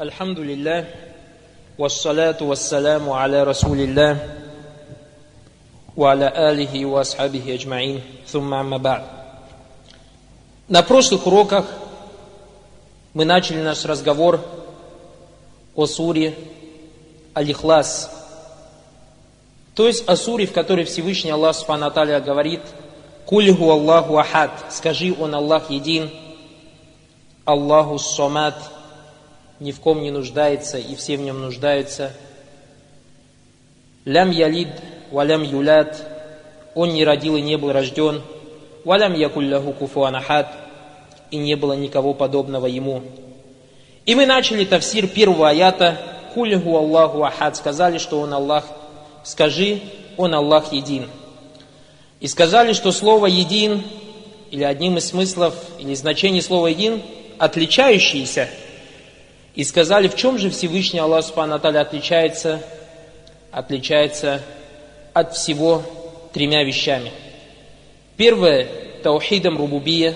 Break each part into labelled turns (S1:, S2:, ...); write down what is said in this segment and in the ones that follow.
S1: الحمد لله والصلاة والسلام على رسول الله وعلى آله وأصحابه أجمعين ثم أما بعد На прошлых уроках мы начали наш разговор о суре Алихлас, то есть о суре, в которой Всевышний Аллах Субхану говорит «Кульгу Аллаху Ахад» «Скажи, Он Аллах един, Аллаху Сомат» ни в ком не нуждается, и все в нем нуждаются. Лям ялид, валям юлят, он не родил и не был рожден, валям якулляху куфуанахат, и не было никого подобного ему. И мы начали тавсир первого аята, кульгу Аллаху ахад, сказали, что он Аллах, скажи, он Аллах един. И сказали, что слово един, или одним из смыслов, или значений слова един, отличающийся – и сказали, в чем же Всевышний Аллах Субхану отличается? Отличается от всего тремя вещами. Первое – таухидом рубубия,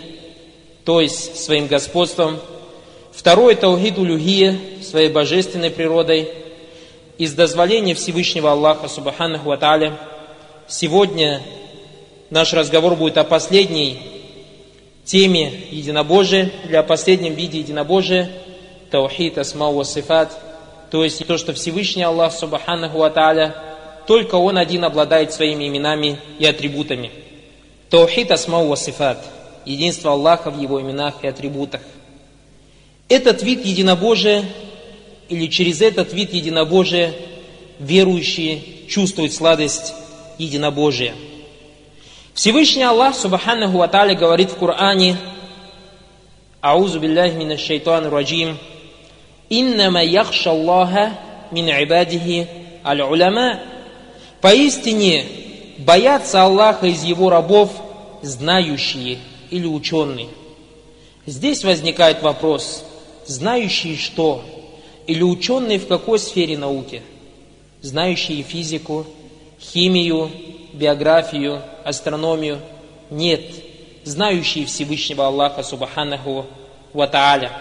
S1: то есть своим господством. Второе – таухид улюхия, своей божественной природой. Из дозволения Всевышнего Аллаха Субханаху Ва Сегодня наш разговор будет о последней теме единобожия, для последнем виде единобожия – таухид асма сифат, то есть то, что Всевышний Аллах Субханаху Ва только Он один обладает своими именами и атрибутами. Таухид асма сифат, единство Аллаха в Его именах и атрибутах. Этот вид единобожия, или через этот вид единобожия, верующие чувствуют сладость единобожия. Всевышний Аллах Субханаху Ва говорит в Коране, Аузу билляхи минаш шайтан раджим, «Иннама яхша Аллаха мин ибадихи аль-уляма». Поистине, боятся Аллаха из Его рабов знающие или ученые. Здесь возникает вопрос, знающие что? Или ученые в какой сфере науки? Знающие физику, химию, биографию, астрономию? Нет, знающие Всевышнего Аллаха Субханаху Ва Тааля.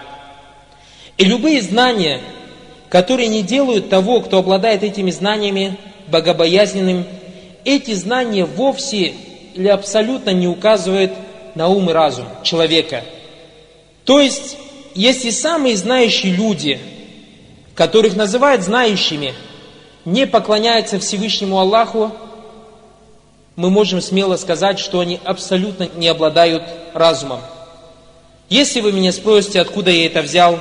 S1: И любые знания, которые не делают того, кто обладает этими знаниями, богобоязненным, эти знания вовсе или абсолютно не указывают на ум и разум человека. То есть, если самые знающие люди, которых называют знающими, не поклоняются Всевышнему Аллаху, мы можем смело сказать, что они абсолютно не обладают разумом. Если вы меня спросите, откуда я это взял,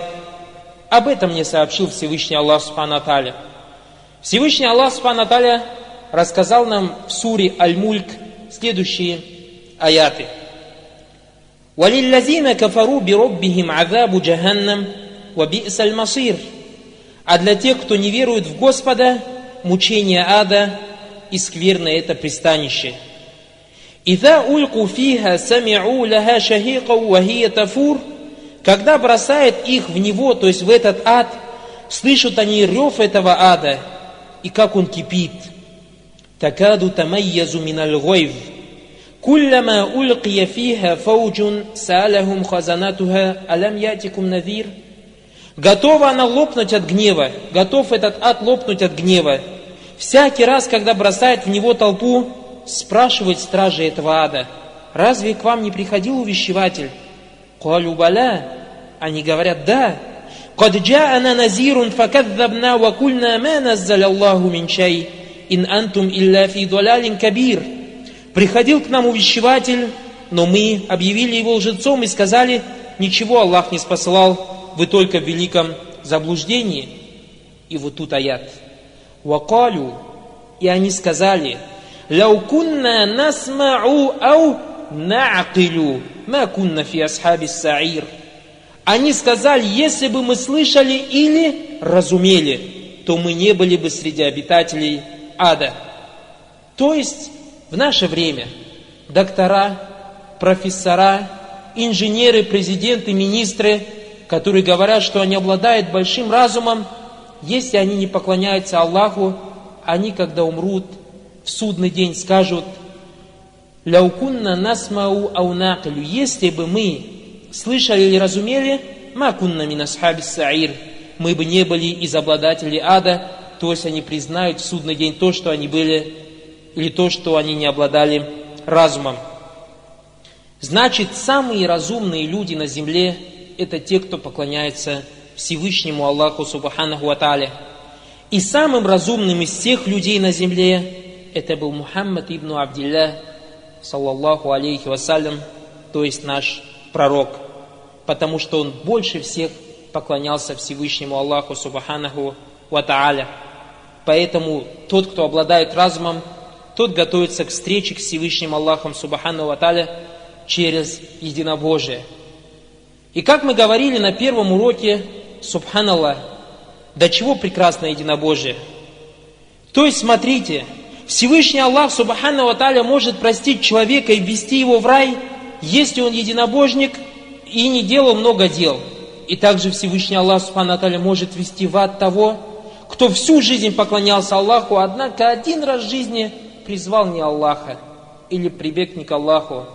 S1: об этом мне сообщил Всевышний Аллах Субхану Всевышний Аллах Субхану рассказал нам в суре Аль-Мульк следующие аяты. وَلِلَّذِينَ كَفَرُوا بِرَبِّهِمْ عَذَابُ جَهَنَّمْ وَبِئْسَ الْمَصِيرُ А для тех, кто не верует в Господа, мучение ада и скверно это пристанище. إِذَا أُلْقُوا فِيهَا سَمِعُوا لَهَا شَهِيقًا وَهِيَ تَفُورُ Когда бросает их в него, то есть в этот ад, слышат они рев этого ада, и как он кипит. Такаду тамайязу миналь гойв. Куллама улqия фиха фауджун саалахум хазанатуха алям ятикум навир. Готова она лопнуть от гнева, готов этот ад лопнуть от гнева. Всякий раз, когда бросает в него толпу, спрашивает стражи этого ада, разве к вам не приходил увещеватель? Калю баля. Они говорят, да. قد جاءنا نذير فكذبنا وقلنا ما نزل الله من شيء إن أنتم إلا في ضلال كبير Приходил к нам увещеватель, но мы объявили его лжецом и сказали, ничего Аллах не спасал, вы только в великом заблуждении. И вот тут аят. Вакалю, и они сказали, «Лаукунна насмау ау на'акилю, ма кунна фи асхаби саир». Они сказали, если бы мы слышали или разумели, то мы не были бы среди обитателей ада. То есть в наше время доктора, профессора, инженеры, президенты, министры, которые говорят, что они обладают большим разумом, если они не поклоняются Аллаху, они, когда умрут, в судный день скажут, «Ляукунна насмау аунакалю», если бы мы слышали или разумели, макунна мин асхаби саир, мы бы не были из обладателей ада, то есть они признают в судный день то, что они были, или то, что они не обладали разумом. Значит, самые разумные люди на земле – это те, кто поклоняется Всевышнему Аллаху Субханаху Аталя. И самым разумным из всех людей на земле это был Мухаммад ибн Абдилля, саллаллаху алейхи вассалям, то есть наш пророк, потому что он больше всех поклонялся Всевышнему Аллаху Субханаху Ва Поэтому тот, кто обладает разумом, тот готовится к встрече к Всевышнему Аллахом Субхану Ва через единобожие. И как мы говорили на первом уроке, Субханаллах, до чего прекрасно единобожие. То есть, смотрите, Всевышний Аллах, Субхану Ва может простить человека и ввести его в рай, если он единобожник и не делал много дел. И также Всевышний Аллах, Субхану Ва может ввести в ад того, кто всю жизнь поклонялся Аллаху, однако один раз в жизни призвал не Аллаха или прибег не к Аллаху,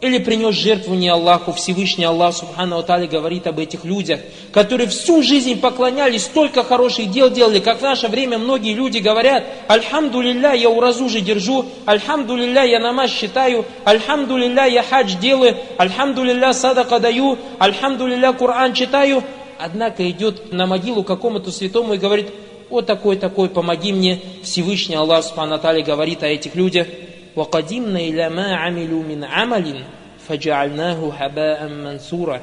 S1: или принес жертву не Аллаху, Всевышний Аллах Субхану Атали говорит об этих людях, которые всю жизнь поклонялись, столько хороших дел делали, как в наше время многие люди говорят, Альхамду лилля, я уразу же держу, Альхамду лилля, я намаз считаю, Альхамду лилля, я хадж делаю, Альхамду лилля, садака даю, Альхамду лилля, Коран читаю. Однако идет на могилу какому-то святому и говорит, вот такой-такой, помоги мне. Всевышний Аллах Субхану Атали говорит о этих людях, وقدمنا إلى ما عملوا من عمل فجعلناه هباء منثورا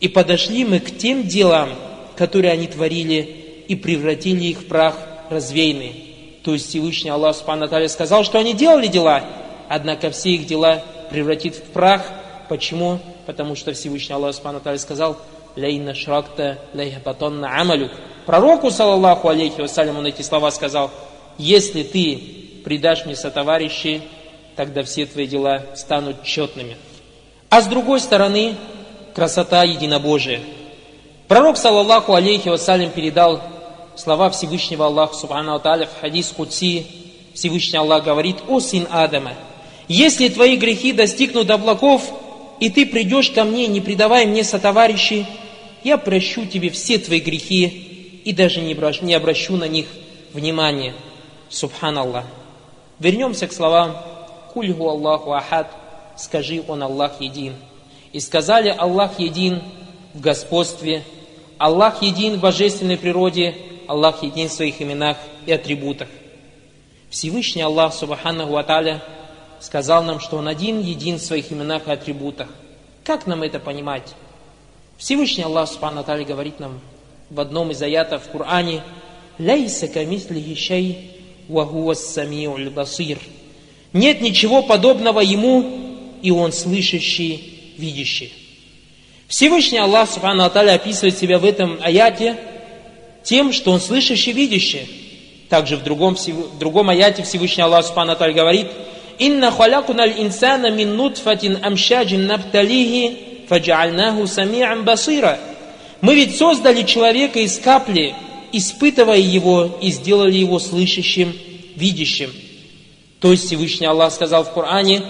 S1: И подошли мы к тем делам, которые они творили, и превратили их в прах развеянный. То есть Всевышний Аллах Субхану сказал, что они делали дела, однако все их дела превратит в прах. Почему? Потому что Всевышний Аллах Субхану сказал, «Лейна шракта лейхабатонна амалюк». Пророку, саллаллаху алейхи вассалям, он эти слова сказал, «Если ты предашь мне сотоварищей, тогда все твои дела станут четными. А с другой стороны, красота единобожия. Пророк, саллаллаху алейхи вассалям, передал слова Всевышнего Аллаха, субхану аталя, в хадис Кудси, Всевышний Аллах говорит, «О сын Адама, если твои грехи достигнут облаков, и ты придешь ко мне, не предавая мне сотоварищей, я прощу тебе все твои грехи и даже не обращу на них внимания. Субханаллах. Вернемся к словам «Кульгу Аллаху Ахад» «Скажи, Он Аллах един». И сказали Аллах един в господстве, Аллах един в божественной природе, Аллах един в своих именах и атрибутах. Всевышний Аллах Субханаху Аталя сказал нам, что Он один един в своих именах и атрибутах. Как нам это понимать? Всевышний Аллах Субхану Аталя говорит нам в одном из аятов в Коране «Ляйса камислихи шей. Нет ничего подобного ему, и он слышащий, видящий. Всевышний Аллах Субхану Аталя описывает себя в этом аяте тем, что он слышащий, видящий. Также в другом, в другом аяте Всевышний Аллах Субхану Аталя говорит, «Инна халякуна инсана мин нутфатин амшаджин напталихи фаджаальнаху сами'ан басира». Мы ведь создали человека из капли, испытывая его и сделали его слышащим, видящим. То есть Всевышний Аллах сказал в Коране,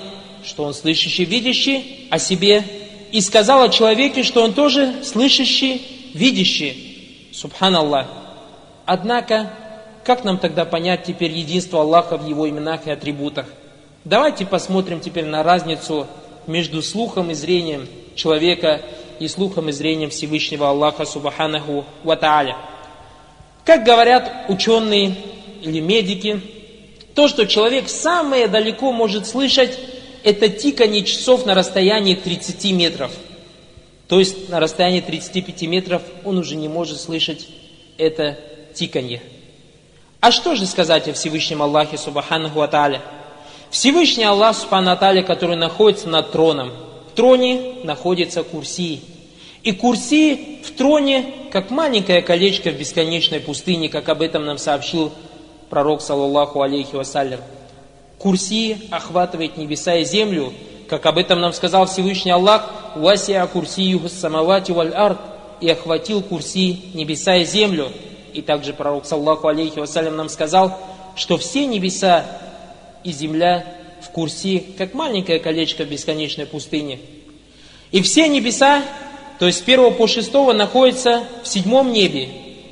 S1: что он слышащий, видящий о себе, и сказал о человеке, что он тоже слышащий, видящий. Субханаллах. Однако, как нам тогда понять теперь единство Аллаха в его именах и атрибутах? Давайте посмотрим теперь на разницу между слухом и зрением человека и слухом и зрением Всевышнего Аллаха Субханаху Ва как говорят ученые или медики, то, что человек самое далеко может слышать, это тикание часов на расстоянии 30 метров. То есть на расстоянии 35 метров он уже не может слышать это тиканье. А что же сказать о Всевышнем Аллахе Субханаху Аталя? Всевышний Аллах Субхану Аталя, который находится над троном. В троне находится Курси. И Курси в троне, как маленькое колечко в бесконечной пустыне, как об этом нам сообщил пророк, саллаллаху алейхи вассалям. Курси охватывает небеса и землю, как об этом нам сказал Всевышний Аллах, «Васиа курсию самавати валь ард» и охватил курси небеса и землю. И также пророк, саллаху алейхи вассалям, нам сказал, что все небеса и земля в курси, как маленькое колечко в бесконечной пустыне. И все небеса то есть с первого по шестого находится в седьмом небе.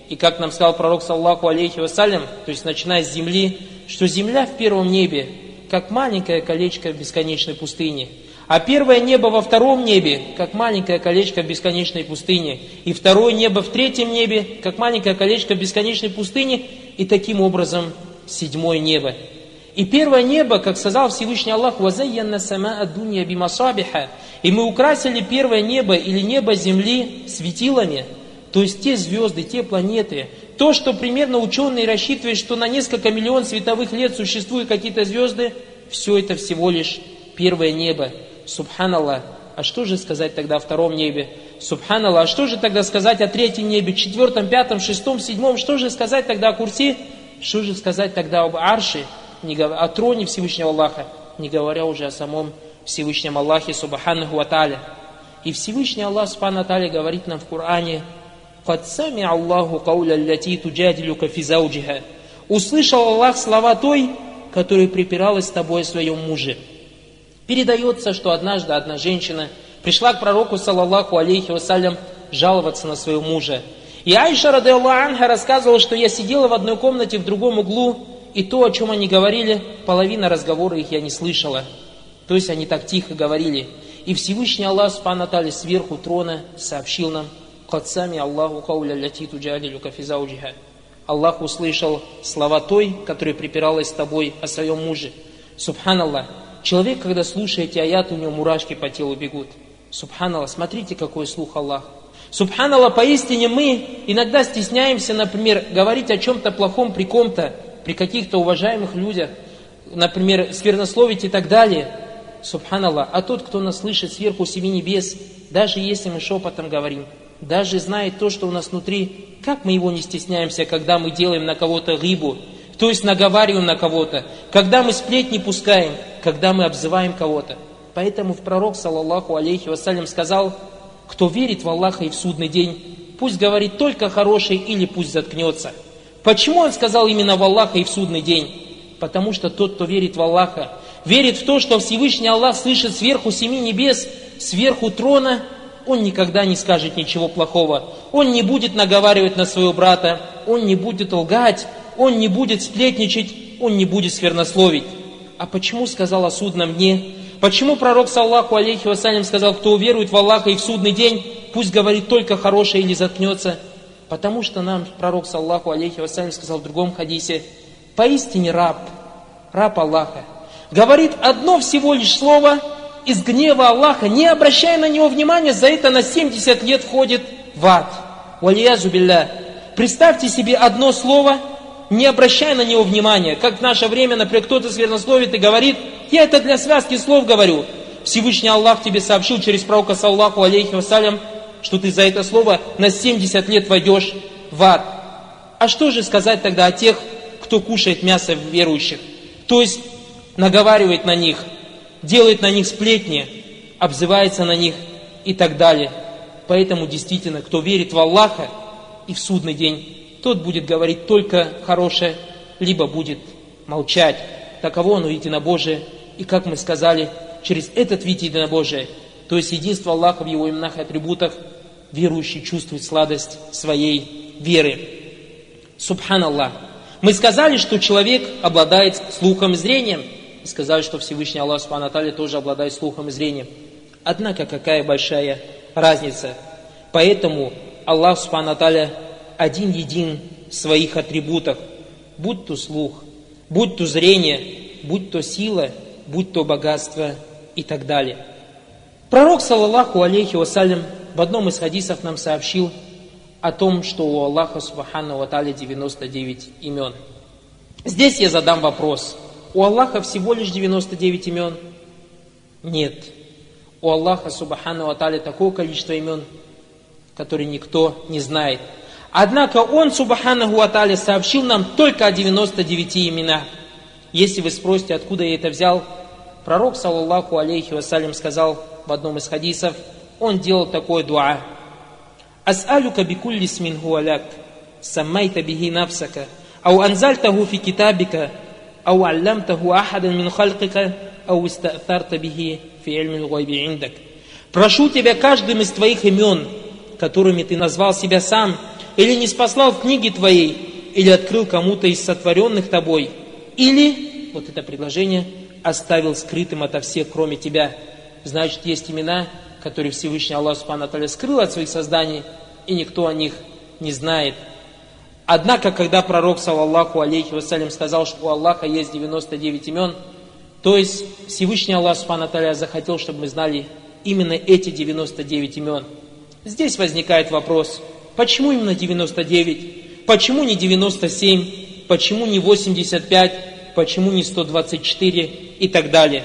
S1: И как нам сказал пророк, саллаху алейхи вассалям, то есть начиная с земли, что земля в первом небе, как маленькое колечко в бесконечной пустыне. А первое небо во втором небе, как маленькое колечко в бесконечной пустыне. И второе небо в третьем небе, как маленькое колечко в бесконечной пустыне. И таким образом седьмое небо. И первое небо, как сказал Всевышний Аллах, «Вазайянна сама адунья бимасабиха». И мы украсили первое небо или небо земли светилами, то есть те звезды, те планеты, то, что примерно ученые рассчитывают, что на несколько миллион световых лет существуют какие-то звезды, все это всего лишь первое небо. Субханаллах. А что же сказать тогда о втором небе? Субханаллах. А что же тогда сказать о третьем небе, четвертом, пятом, шестом, седьмом? Что же сказать тогда о Курсе? Что же сказать тогда об Арше, о троне Всевышнего Аллаха, не говоря уже о самом Всевышнем Аллахе, Субханаху Аталя. И Всевышний Аллах, Субхану Аталя, говорит нам в Коране, «Кад сами Аллаху кауля ляти туджадилюка физауджиха». Услышал Аллах слова той, которая припиралась с тобой о своем муже. Передается, что однажды одна женщина пришла к пророку, саллаллаху алейхи вассалям, жаловаться на своего мужа. И Айша, рады Анха, рассказывала, что я сидела в одной комнате в другом углу, и то, о чем они говорили, половина разговора их я не слышала. То есть они так тихо говорили. И Всевышний Аллах, Субхану сверху трона сообщил нам, Кадсами Аллаху кауля лятиту джалилю кафизауджиха. Аллах услышал слова той, которая припиралась с тобой о своем муже. Субханаллах. Человек, когда слушает эти аяты, у него мурашки по телу бегут. Субханаллах, смотрите, какой слух Аллах. Субханаллах, поистине мы иногда стесняемся, например, говорить о чем-то плохом при ком-то, при каких-то уважаемых людях, например, сквернословить и так далее. Субханаллах. А тот, кто нас слышит сверху семи небес, даже если мы шепотом говорим, даже знает то, что у нас внутри, как мы его не стесняемся, когда мы делаем на кого-то рыбу, то есть наговариваем на кого-то, когда мы сплетни пускаем, когда мы обзываем кого-то. Поэтому в пророк, саллаллаху алейхи вассалям, сказал, кто верит в Аллаха и в судный день, пусть говорит только хорошее или пусть заткнется. Почему он сказал именно в Аллаха и в судный день? Потому что тот, кто верит в Аллаха, верит в то, что Всевышний Аллах слышит сверху семи небес, сверху трона, он никогда не скажет ничего плохого. Он не будет наговаривать на своего брата, он не будет лгать, он не будет сплетничать, он не будет сквернословить. А почему сказал о судном дне? Почему пророк, саллаху алейхи вассалям, сказал, кто уверует в Аллаха и в судный день, пусть говорит только хорошее или заткнется? Потому что нам пророк, саллаху алейхи вассалям, сказал в другом хадисе, поистине раб, раб Аллаха, говорит одно всего лишь слово из гнева Аллаха, не обращая на него внимания, за это на 70 лет входит в ад. Валиязу билля. Представьте себе одно слово – не обращая на него внимания. Как в наше время, например, кто-то сквернословит и говорит, я это для связки слов говорю. Всевышний Аллах тебе сообщил через пророка саллаху алейхи вассалям, что ты за это слово на 70 лет войдешь в ад. А что же сказать тогда о тех, кто кушает мясо верующих? То есть наговаривает на них, делает на них сплетни, обзывается на них и так далее. Поэтому действительно, кто верит в Аллаха и в судный день, тот будет говорить только хорошее, либо будет молчать. Таково оно единобожие. И как мы сказали, через этот вид единобожия, то есть единство Аллаха в Его именах и атрибутах, верующий чувствует сладость своей веры. Субханаллах. Мы сказали, что человек обладает слухом и зрением. Сказали, что Всевышний Аллах Субхану тоже обладает слухом и зрением. Однако какая большая разница. Поэтому Аллах Субхану один един в своих атрибутах, будь то слух, будь то зрение, будь то сила, будь то богатство и так далее. Пророк, саллаллаху алейхи вассалям, в одном из хадисов нам сообщил о том, что у Аллаха, субхану ва 99 имен. Здесь я задам вопрос. У Аллаха всего лишь 99 имен? Нет. У Аллаха, субхану ва такое количество имен, которые никто не знает. Однако Он, Субханаху Аталя, сообщил нам только о 99 именах. Если вы спросите, откуда я это взял, пророк, саллаллаху алейхи вассалям, сказал в одном из хадисов, он делал такое дуа. «Ас'алюка бикулли смин хуаляк, саммайта бихи нафсака, ау анзальтаху фи китабика, ау аллямтаху ахадан мин халькика, ау иста'фарта бихи фи ильмил гайби индак». Прошу тебя каждым из твоих имен, которыми ты назвал себя сам, или не спаслал в книге Твоей, или открыл кому-то из сотворенных Тобой, или, вот это предложение, оставил скрытым ото всех, кроме Тебя. Значит, есть имена, которые Всевышний Аллах Субхану скрыл от своих созданий, и никто о них не знает. Однако, когда пророк, саллаллаху алейхи вассалям, сказал, что у Аллаха есть 99 имен, то есть Всевышний Аллах Субхану захотел, чтобы мы знали именно эти 99 имен. Здесь возникает вопрос, почему именно 99? Почему не 97? Почему не 85? Почему не 124? И так далее.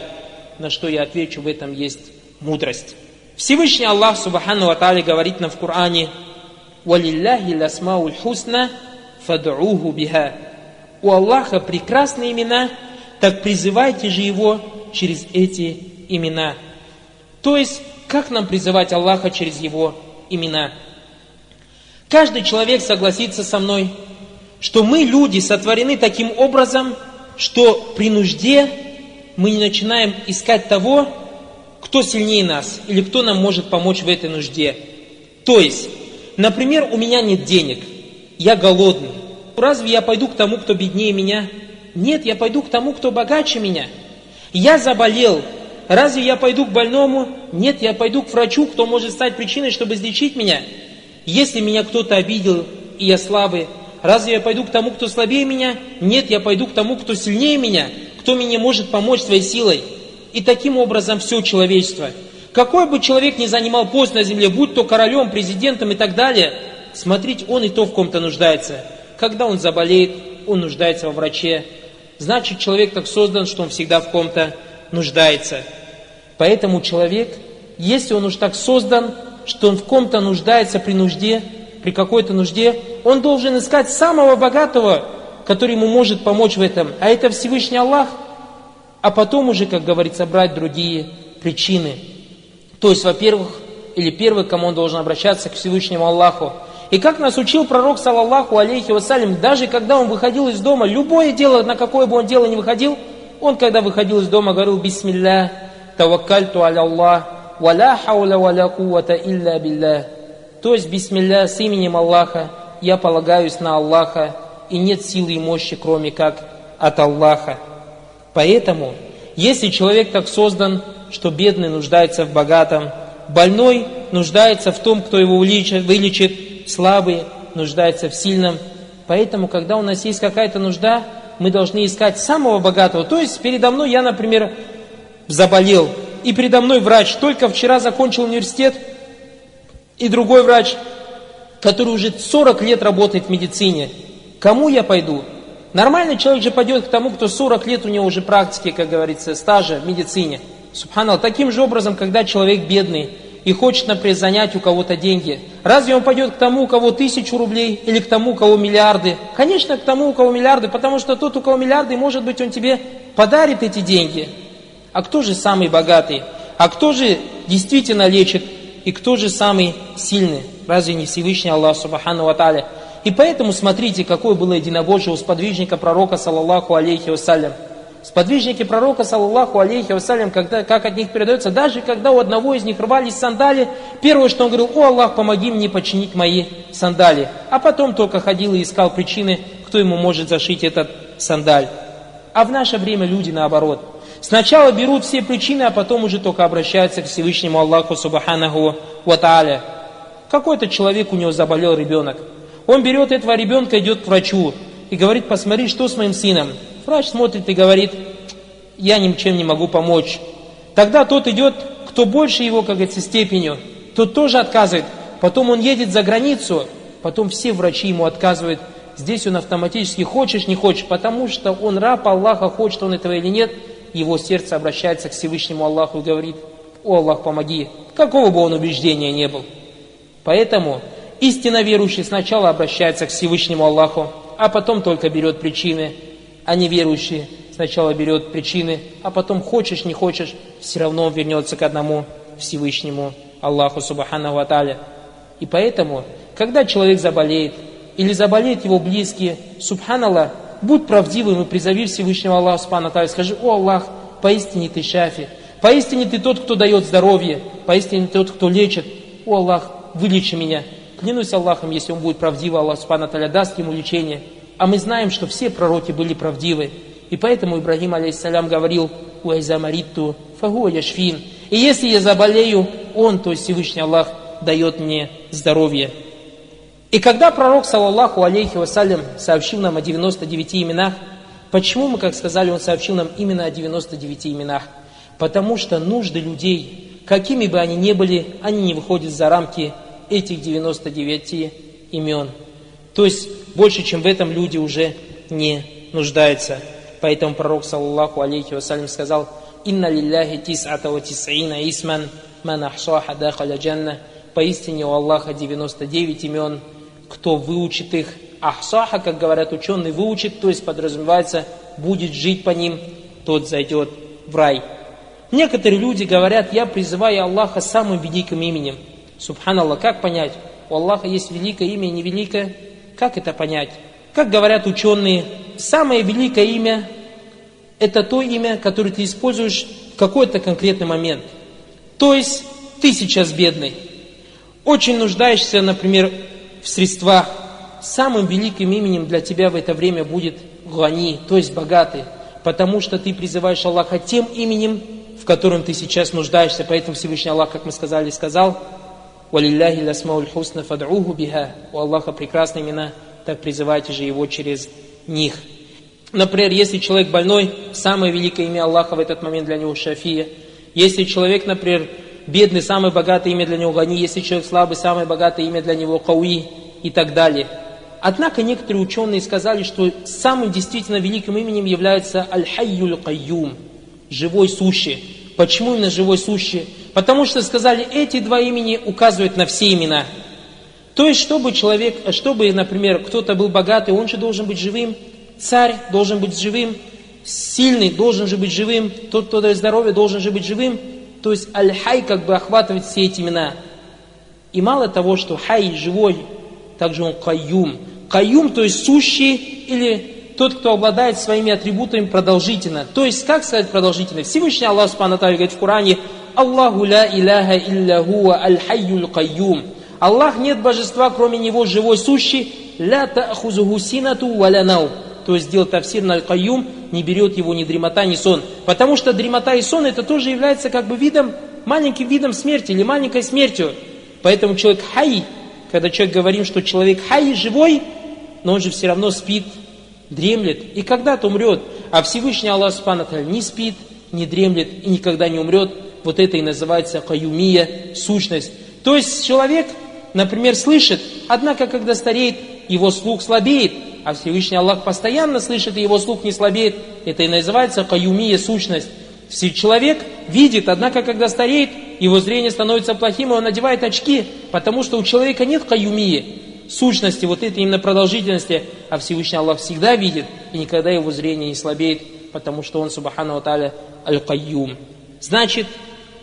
S1: На что я отвечу, в этом есть мудрость. Всевышний Аллах Субхану говорит нам в Коране, «Валилляхи ласмауль хусна фад'уху биха». У Аллаха прекрасные имена, так призывайте же Его через эти имена. То есть, как нам призывать Аллаха через Его имена? Каждый человек согласится со мной, что мы, люди, сотворены таким образом, что при нужде мы не начинаем искать того, кто сильнее нас или кто нам может помочь в этой нужде. То есть, например, у меня нет денег, я голодный. Разве я пойду к тому, кто беднее меня? Нет, я пойду к тому, кто богаче меня. Я заболел. Разве я пойду к больному? Нет, я пойду к врачу, кто может стать причиной, чтобы излечить меня. Если меня кто-то обидел, и я слабый, разве я пойду к тому, кто слабее меня? Нет, я пойду к тому, кто сильнее меня, кто мне может помочь своей силой. И таким образом все человечество. Какой бы человек ни занимал пост на земле, будь то королем, президентом и так далее, смотрите, он и то в ком-то нуждается. Когда он заболеет, он нуждается во враче. Значит, человек так создан, что он всегда в ком-то нуждается. Поэтому человек, если он уж так создан, что он в ком-то нуждается при нужде, при какой-то нужде, он должен искать самого богатого, который ему может помочь в этом. А это Всевышний Аллах. А потом уже, как говорится, брать другие причины. То есть, во-первых, или первый, кому он должен обращаться, к Всевышнему Аллаху. И как нас учил пророк, саллаллаху алейхи вассалям, даже когда он выходил из дома, любое дело, на какое бы он дело не выходил, он, когда выходил из дома, говорил «Бисмилля, таваккальту аля Аллах, валя хауля валя кувата илля билля». То есть «Бисмилля, с именем Аллаха, я полагаюсь на Аллаха, и нет силы и мощи, кроме как от Аллаха». Поэтому, если человек так создан, что бедный нуждается в богатом, больной нуждается в том, кто его вылечит, вылечит слабый нуждается в сильном. Поэтому, когда у нас есть какая-то нужда, мы должны искать самого богатого. То есть, передо мной я, например, заболел, и передо мной врач только вчера закончил университет, и другой врач, который уже 40 лет работает в медицине. Кому я пойду? Нормальный человек же пойдет к тому, кто 40 лет у него уже практики, как говорится, стажа в медицине. Субханал. Таким же образом, когда человек бедный и хочет, например, занять у кого-то деньги, разве он пойдет к тому, у кого тысячу рублей, или к тому, у кого миллиарды? Конечно, к тому, у кого миллиарды, потому что тот, у кого миллиарды, может быть, он тебе подарит эти деньги. А кто же самый богатый? А кто же действительно лечит? И кто же самый сильный? Разве не Всевышний Аллах Субхану Ва И поэтому смотрите, какое было единобожие у сподвижника пророка, саллаллаху алейхи вассалям. Сподвижники пророка, саллаллаху алейхи вассалям, когда, как от них передается, даже когда у одного из них рвались сандали, первое, что он говорил, о Аллах, помоги мне починить мои сандали. А потом только ходил и искал причины, кто ему может зашить этот сандаль. А в наше время люди наоборот. Сначала берут все причины, а потом уже только обращаются к Всевышнему Аллаху Субханаху Ва Какой-то человек, у него заболел ребенок. Он берет этого ребенка, идет к врачу и говорит, посмотри, что с моим сыном. Врач смотрит и говорит, я ничем не могу помочь. Тогда тот идет, кто больше его, как говорится, степенью, тот тоже отказывает. Потом он едет за границу, потом все врачи ему отказывают. Здесь он автоматически хочешь, не хочешь, потому что он раб Аллаха, хочет он этого или нет, его сердце обращается к Всевышнему Аллаху и говорит, о Аллах, помоги, какого бы он убеждения не был. Поэтому истинно верующий сначала обращается к Всевышнему Аллаху, а потом только берет причины, а неверующий сначала берет причины, а потом хочешь, не хочешь, все равно вернется к одному Всевышнему Аллаху Субхану Ва И поэтому, когда человек заболеет, или заболеет его близкие, Субханаллах, будь правдивым и призови Всевышнего Аллаха Субхану Ва скажи, о Аллах, поистине ты шафи, поистине ты тот, кто дает здоровье, поистине тот, кто лечит, о Аллах, вылечи меня, клянусь Аллахом, если он будет правдивый, Аллах Субхану Таля даст ему лечение. А мы знаем, что все пророки были правдивы. И поэтому Ибрагим, алейхиссалям, говорил, «Уайза маритту фагуа яшфин». И если я заболею, он, то есть Всевышний Аллах, дает мне здоровье. И когда пророк, саллаллаху алейхи вассалям, сообщил нам о 99 именах, почему мы, как сказали, он сообщил нам именно о 99 именах? Потому что нужды людей, какими бы они ни были, они не выходят за рамки этих 99 имен. То есть больше, чем в этом люди уже не нуждаются. Поэтому пророк, саллаллаху алейхи вассалям, сказал, «Инна лилляхи тис'ата ва тис'ина исман, ман ахсаха дахаля джанна». Поистине у Аллаха 99 имен, кто выучит их, ахсаха, как говорят ученые, выучит, то есть подразумевается, будет жить по ним, тот зайдет в рай. Некоторые люди говорят, я призываю Аллаха самым великим именем. Субханаллах, как понять? У Аллаха есть великое имя и невеликое. Как это понять? Как говорят ученые, самое великое имя – это то имя, которое ты используешь в какой-то конкретный момент. То есть ты сейчас бедный, очень нуждаешься, например, в средствах, самым великим именем для тебя в это время будет Гуани, то есть богатый, потому что ты призываешь Аллаха тем именем, в котором ты сейчас нуждаешься. Поэтому Всевышний Аллах, как мы сказали, сказал, «Валилляхи ласмауль хусна фад'уху биха». У Аллаха прекрасные имена, так призывайте же его через них. Например, если человек больной, самое великое имя Аллаха в этот момент для него Шафия. Если человек, например, бедный, самое богатое имя для него Гани, если человек слабый, самое богатое имя для него Кауи и так далее. Однако некоторые ученые сказали, что самым действительно великим именем является Аль-Хайюль Кайюм, живой сущий. Почему именно живой сущий? Потому что сказали, эти два имени указывают на все имена. То есть, чтобы человек, чтобы, например, кто-то был богатый, он же должен быть живым, царь должен быть живым, сильный должен же быть живым, тот, кто дает здоровье, должен же быть живым, то есть аль-хай как бы охватывает все эти имена. И мало того, что хай живой, также он каюм. Каюм, то есть сущий или тот, кто обладает своими атрибутами продолжительно. То есть, как сказать продолжительно? Всевышний Аллах Субхану говорит в Коране, Аллаху ла иляха илля хуа аль-хайюль каюм. Аллах нет божества, кроме Него, живой сущий, ля та'хузуху синату валя. То есть сделал тафсир на аль-каюм, не берет его ни дремота, ни сон. Потому что дремота и сон это тоже является как бы видом, маленьким видом смерти или маленькой смертью. Поэтому человек хай, когда человек говорим, что человек хай живой, но он же все равно спит, дремлет и когда-то умрет. А Всевышний Аллах Субхану не спит, не дремлет и никогда не умрет. Вот это и называется каюмия, сущность. То есть человек, например, слышит, однако когда стареет, его слух слабеет, а Всевышний Аллах постоянно слышит, и его слух не слабеет. Это и называется каюмия, сущность. Человек видит, однако, когда стареет, его зрение становится плохим, и он надевает очки, потому что у человека нет каюмии, сущности, вот этой именно продолжительности, а Всевышний Аллах всегда видит, и никогда его зрение не слабеет, потому что он, субхану таля, аль-каюм. Значит,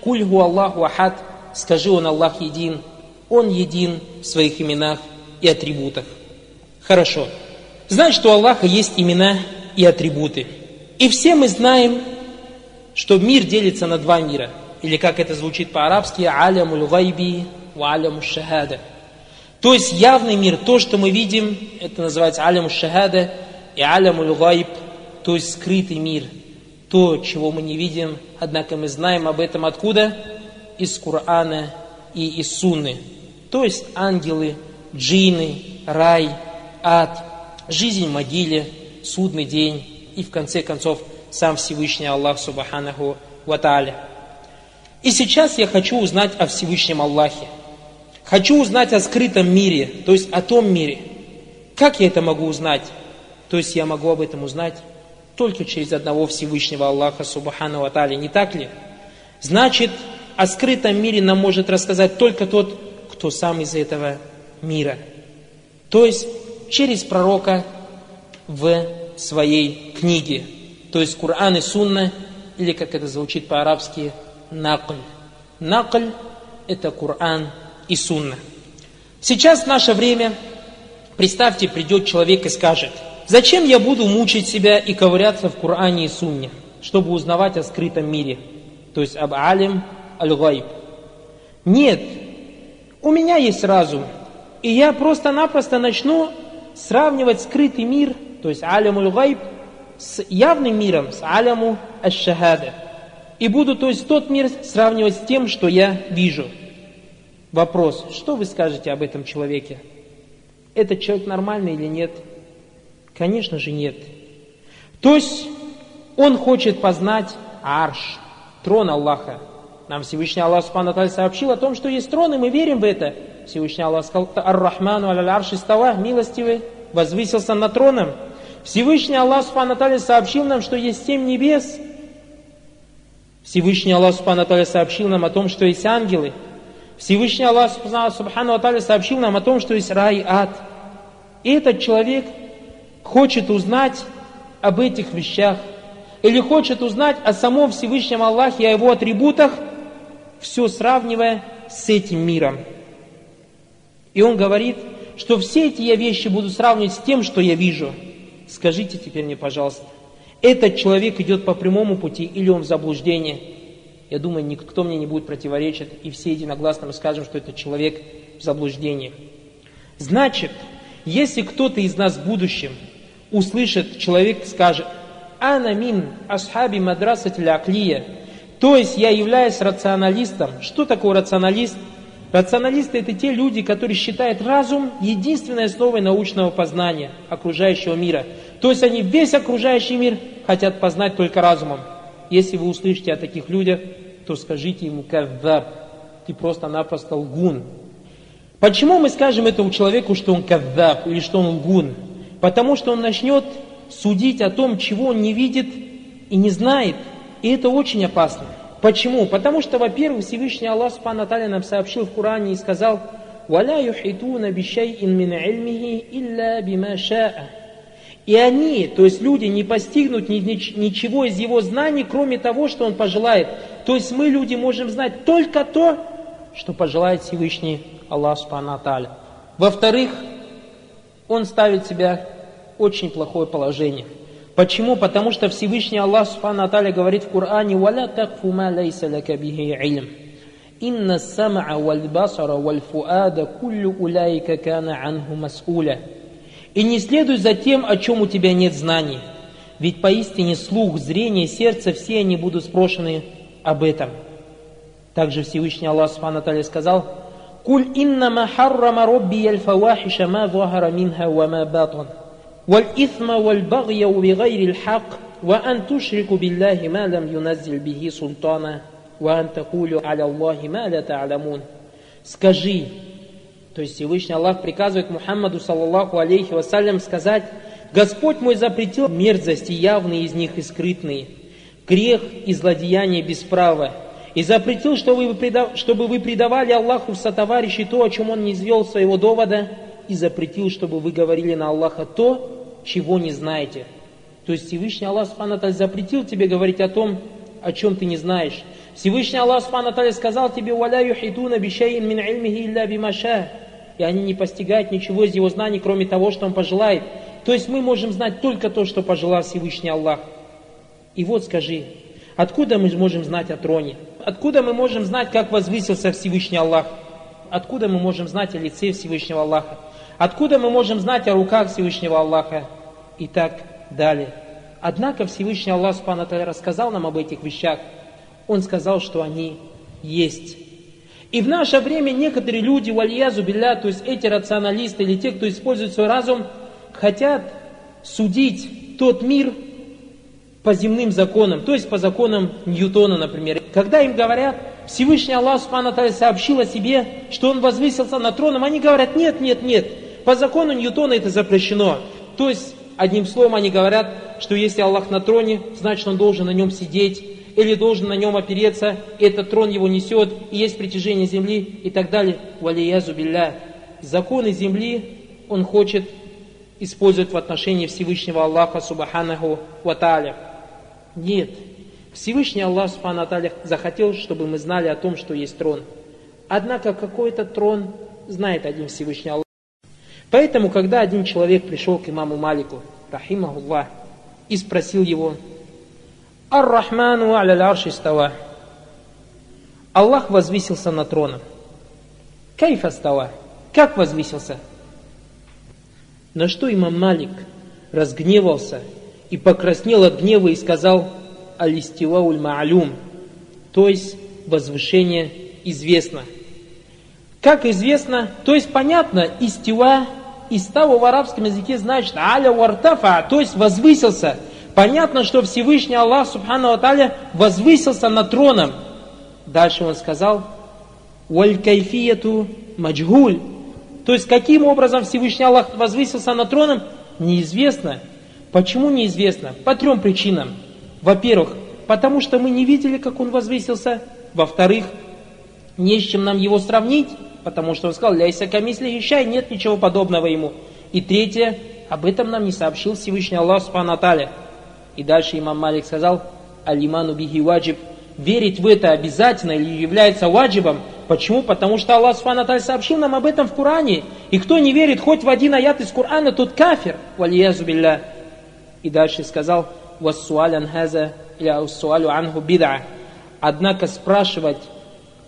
S1: кульгу Аллаху ахад, скажи он Аллах един, он един в своих именах и атрибутах. Хорошо. Знать, что у Аллаха есть имена и атрибуты. И все мы знаем, что мир делится на два мира. Или как это звучит по-арабски, алямуль гайби ва алямуль шахада. То есть явный мир, то, что мы видим, это называется алямуль шахада и алямуль гайб, то есть скрытый мир. То, чего мы не видим, однако мы знаем об этом откуда? Из Корана и из Сунны. То есть ангелы, джины, рай, ад – жизнь в могиле, судный день и в конце концов сам Всевышний Аллах Субханаху Ваталя. И сейчас я хочу узнать о Всевышнем Аллахе. Хочу узнать о скрытом мире, то есть о том мире. Как я это могу узнать? То есть я могу об этом узнать только через одного Всевышнего Аллаха Субхану Ваталя, не так ли? Значит, о скрытом мире нам может рассказать только тот, кто сам из этого мира. То есть через пророка в своей книге. То есть Коран и Сунна, или как это звучит по-арабски, накль. Накль – это Коран и Сунна. Сейчас в наше время, представьте, придет человек и скажет, зачем я буду мучить себя и ковыряться в Коране и Сунне, чтобы узнавать о скрытом мире, то есть об алим аль-гайб. Нет, у меня есть разум, И я просто-напросто начну сравнивать скрытый мир, то есть алямуль гайб, с явным миром, с аляму аш-шахада. И буду, то есть, тот мир сравнивать с тем, что я вижу. Вопрос, что вы скажете об этом человеке? Этот человек нормальный или нет? Конечно же нет. То есть, он хочет познать арш, трон Аллаха. Нам Всевышний Аллах Субхану сообщил о том, что есть трон, и мы верим в это. Всевышний Аллах сказал, Ар-Рахману аля арши става, милостивый, возвысился над троном. Всевышний Аллах Субхану сообщил нам, что есть семь небес. Всевышний Аллах Субхану сообщил нам о том, что есть ангелы. Всевышний Аллах Субхану сообщил нам о том, что есть рай и ад. И этот человек хочет узнать об этих вещах, или хочет узнать о самом Всевышнем Аллахе, о его атрибутах, все сравнивая с этим миром. И он говорит, что все эти я вещи буду сравнивать с тем, что я вижу. Скажите теперь мне, пожалуйста, этот человек идет по прямому пути или он в заблуждении? Я думаю, никто мне не будет противоречить, и все единогласно мы скажем, что этот человек в заблуждении. Значит, если кто-то из нас в будущем услышит, человек скажет, «Ана мин асхаби мадрасатель аклия», то есть я являюсь рационалистом. Что такое рационалист? Рационалисты это те люди, которые считают разум единственной основой научного познания окружающего мира. То есть они весь окружающий мир хотят познать только разумом. Если вы услышите о таких людях, то скажите ему каддаб, ты просто-напросто лгун. Почему мы скажем этому человеку, что он каддаб или что он лгун? Потому что он начнет судить о том, чего он не видит и не знает. И это очень опасно. Почему? Потому что, во-первых, Всевышний Аллах Субхану нам сообщил в Коране и сказал, «Валя юхитуна бишайин мин ильмихи илля бима ша'a». И они, то есть люди, не постигнут ничего из его знаний, кроме того, что он пожелает. То есть мы, люди, можем знать только то, что пожелает Всевышний Аллах Субхану Во-вторых, он ставит себя в очень плохое положение – Почему? Потому что Всевышний Аллах Субхану Аталя говорит в Коране «Валя такфу ма лейса лака бихи илм». «Инна сам'a валь басара валь фуада куллю уляйка кана анху мас'уля». И не следуй за тем, о чем у тебя нет знаний. Ведь поистине слух, зрение, сердце, все они будут спрошены об этом. Также Всевышний Аллах Субхану Аталя сказал «Куль иннама харрама робби яль фавахиша ма захара минха ва ма батан». والإثم والبغي بغير الحق وأن تشركوا بالله ما لم ينزل به سلطانا وأن تقولوا على الله ما لا تعلمون Скажи, то есть Всевышний Аллах приказывает Мухаммаду, саллаллаху алейхи вассалям, сказать, Господь мой запретил мерзости, явные из них и скрытные, грех и злодеяние без права, и запретил, чтобы вы, предавали Аллаху в сотоварищи то, о чем Он не извел своего довода, и запретил, чтобы вы говорили на Аллаха то, чего не знаете. То есть Всевышний Аллах Субхану запретил тебе говорить о том, о чем ты не знаешь. Всевышний Аллах Субхану сказал тебе, «Валя юхидуна бишайин мин ильмихи илля бимаша». И они не постигают ничего из его знаний, кроме того, что он пожелает. То есть мы можем знать только то, что пожелал Всевышний Аллах. И вот скажи, откуда мы можем знать о троне? Откуда мы можем знать, как возвысился Всевышний Аллах? Откуда мы можем знать о лице Всевышнего Аллаха? Откуда мы можем знать о руках Всевышнего Аллаха? И так далее. Однако Всевышний Аллах Субхану рассказал нам об этих вещах. Он сказал, что они есть. И в наше время некоторые люди, вальязу билля, то есть эти рационалисты или те, кто использует свой разум, хотят судить тот мир по земным законам, то есть по законам Ньютона, например. Когда им говорят, Всевышний Аллах Субхану сообщил о себе, что он возвысился на троном, они говорят, нет, нет, нет, по закону Ньютона это запрещено. То есть, одним словом, они говорят, что если Аллах на троне, значит он должен на нем сидеть, или должен на нем опереться, этот трон его несет, и есть притяжение земли, и так далее. Валиязу билля. Законы земли он хочет использовать в отношении Всевышнего Аллаха Субханаху Ваталя. Нет. Всевышний Аллах Субхану захотел, чтобы мы знали о том, что есть трон. Однако какой-то трон знает один Всевышний Аллах. Поэтому, когда один человек пришел к имаму Малику, рахимахуллах, и спросил его, «Ар-Рахману аля арши става». Аллах возвысился на троном. Кайфа става. Как возвысился? На что имам Малик разгневался и покраснел от гнева и сказал «Алистилауль ма'алюм», то есть возвышение известно. Как известно, то есть понятно, истила, истава в арабском языке значит аля вартафа, то есть возвысился. Понятно, что Всевышний Аллах Субхану Аталя возвысился над троном. Дальше он сказал, «Валь кайфияту маджгуль». То есть, каким образом Всевышний Аллах возвысился над троном, неизвестно. Почему неизвестно? По трем причинам. Во-первых, потому что мы не видели, как он возвысился. Во-вторых, не с чем нам его сравнить, потому что он сказал, ляйся камисли ищай, нет ничего подобного ему. И третье, об этом нам не сообщил Всевышний Аллах Субхану И дальше имам Малик сказал, алиману бихи ваджиб, верить в это обязательно или является ваджибом. Почему? Потому что Аллах Субхану сообщил нам об этом в Коране. И кто не верит хоть в один аят из Корана, тот кафир. Валиязу билля. И дальше сказал, вассуалян хаза, или ассуалю анху бида. Однако спрашивать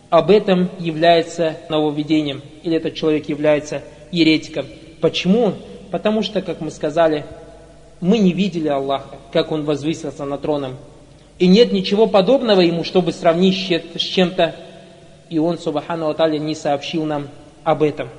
S1: об этом является нововведением, или этот человек является еретиком. Почему? Потому что, как мы сказали, мы не видели Аллаха, как Он возвысился на троном. И нет ничего подобного Ему, чтобы сравнить с чем-то. И Он, Субхану Аталя, не сообщил нам об этом.